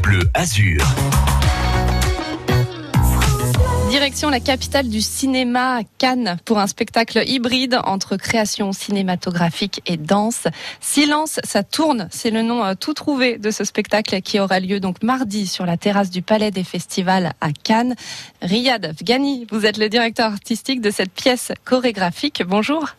Bleu Azur. Direction la capitale du cinéma Cannes pour un spectacle hybride entre création cinématographique et danse. Silence, ça tourne, c'est le nom euh, tout trouvé de ce spectacle qui aura lieu donc mardi sur la terrasse du Palais des Festivals à Cannes. Riyad Fghani, vous êtes le directeur artistique de cette pièce chorégraphique. Bonjour.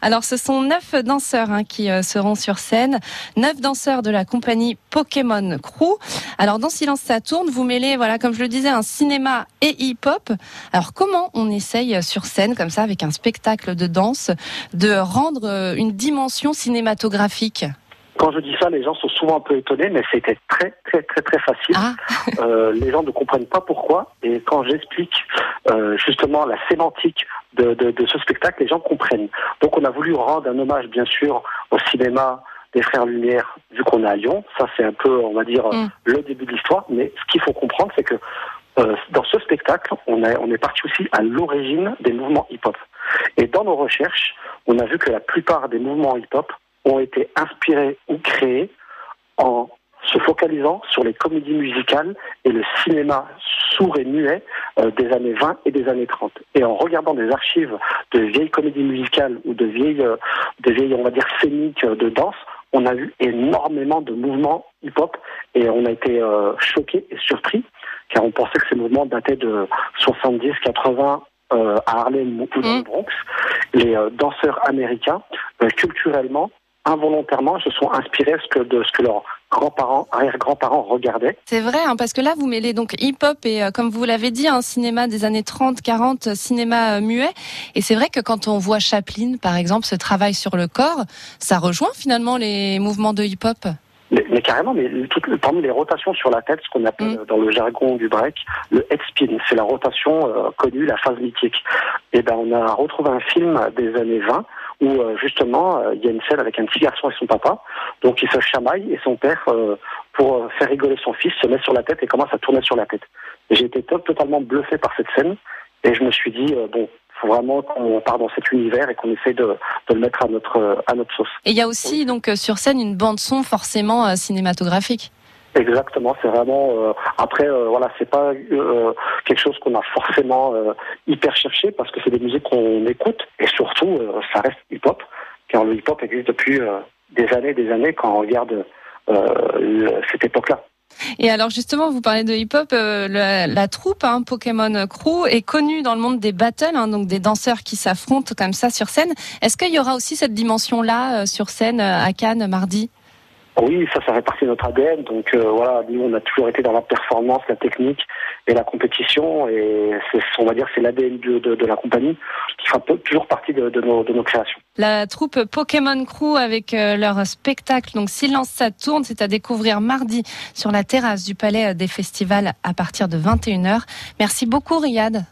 Alors, ce sont neuf danseurs hein, qui euh, seront sur scène, neuf danseurs de la compagnie Pokémon Crew. Alors, dans Silence ça tourne, vous mêlez, voilà, comme je le disais, un cinéma et hip-hop. Alors, comment on essaye euh, sur scène, comme ça, avec un spectacle de danse, de rendre euh, une dimension cinématographique? Quand je dis ça, les gens sont souvent un peu étonnés, mais c'était très très très très facile. Ah. euh, les gens ne comprennent pas pourquoi, et quand j'explique euh, justement la sémantique de, de, de, ce spectacle, les gens comprennent. Donc on a voulu rendre un hommage, bien sûr, au cinéma des Frères Lumière, vu qu'on est à Lyon. Ça, c'est un peu, on va dire, mm. le début de l'histoire. Mais ce qu'il faut comprendre, c'est que euh, dans ce spectacle, on, a, on est parti aussi à l'origine des mouvements hip-hop. Et dans nos recherches, on a vu que la plupart des mouvements hip-hop ont été inspirés ou créés en se focalisant sur les comédies musicales et le cinéma sourd et muet euh, des années 20 et des années 30. Et en regardant des archives de vieilles comédies musicales ou de vieilles, euh, de vieilles on va dire, scéniques de danse, on a vu énormément de mouvements hip-hop et on a été euh, choqués et surpris car on pensait que ces mouvements dataient de 70, 80 à Harlem ou dans le mmh. Bronx. Les danseurs américains, culturellement, involontairement se sont inspirés de ce que leurs grands-parents, arrière-grands-parents regardaient. C'est vrai, hein, parce que là, vous mêlez donc hip-hop et, euh, comme vous l'avez dit, un cinéma des années 30, 40, cinéma euh, muet. Et c'est vrai que quand on voit Chaplin, par exemple, ce travail sur le corps, ça rejoint finalement les mouvements de hip-hop. Mais, carrément, mais parmi les rotations sur la tête, ce qu'on appelle mm. dans le jargon du break le head spin, c'est la rotation euh, connue, la phase mythique. Et ben, on a retrouvé un film des années 20 où euh, justement euh, il y a une scène avec un petit garçon et son papa, donc il se chamaille et son père, euh, pour faire rigoler son fils, se met sur la tête et commence à tourner sur la tête. J'ai été totalement bluffé par cette scène et je me suis dit bon, faut vraiment qu'on part dans cet univers et qu'on essaie de, de, le mettre à notre à notre sauce. Et il y a aussi donc sur scène une bande son forcément cinématographique. Exactement, c'est vraiment euh, après euh, voilà, c'est pas euh, quelque chose qu'on a forcément hyper cherché parce que c'est des musiques qu'on écoute et surtout ça reste hip-hop car le hip-hop existe depuis des années des années quand on regarde cette époque-là. Et alors justement, vous parlez de hip-hop, la, la, troupe hein, Pokémon Crew est connue dans le monde des battles, hein, donc des danseurs qui s'affrontent comme ça sur scène. Est-ce qu'il y aura aussi cette dimension-là sur scène à Cannes mardi? Oui, ça, ça fait partie de notre ADN. Donc euh, voilà, nous, on a toujours été dans la performance, la technique et la compétition. Et on va dire, c'est l'ADN de, la compagnie qui fera toujours partie de, de, nos, de nos créations. La troupe Pokémon Crew avec euh, leur spectacle, donc Silence ça tourne, c'est à découvrir mardi sur la terrasse du Palais des Festivals à partir de 21h. Merci beaucoup, Riyad.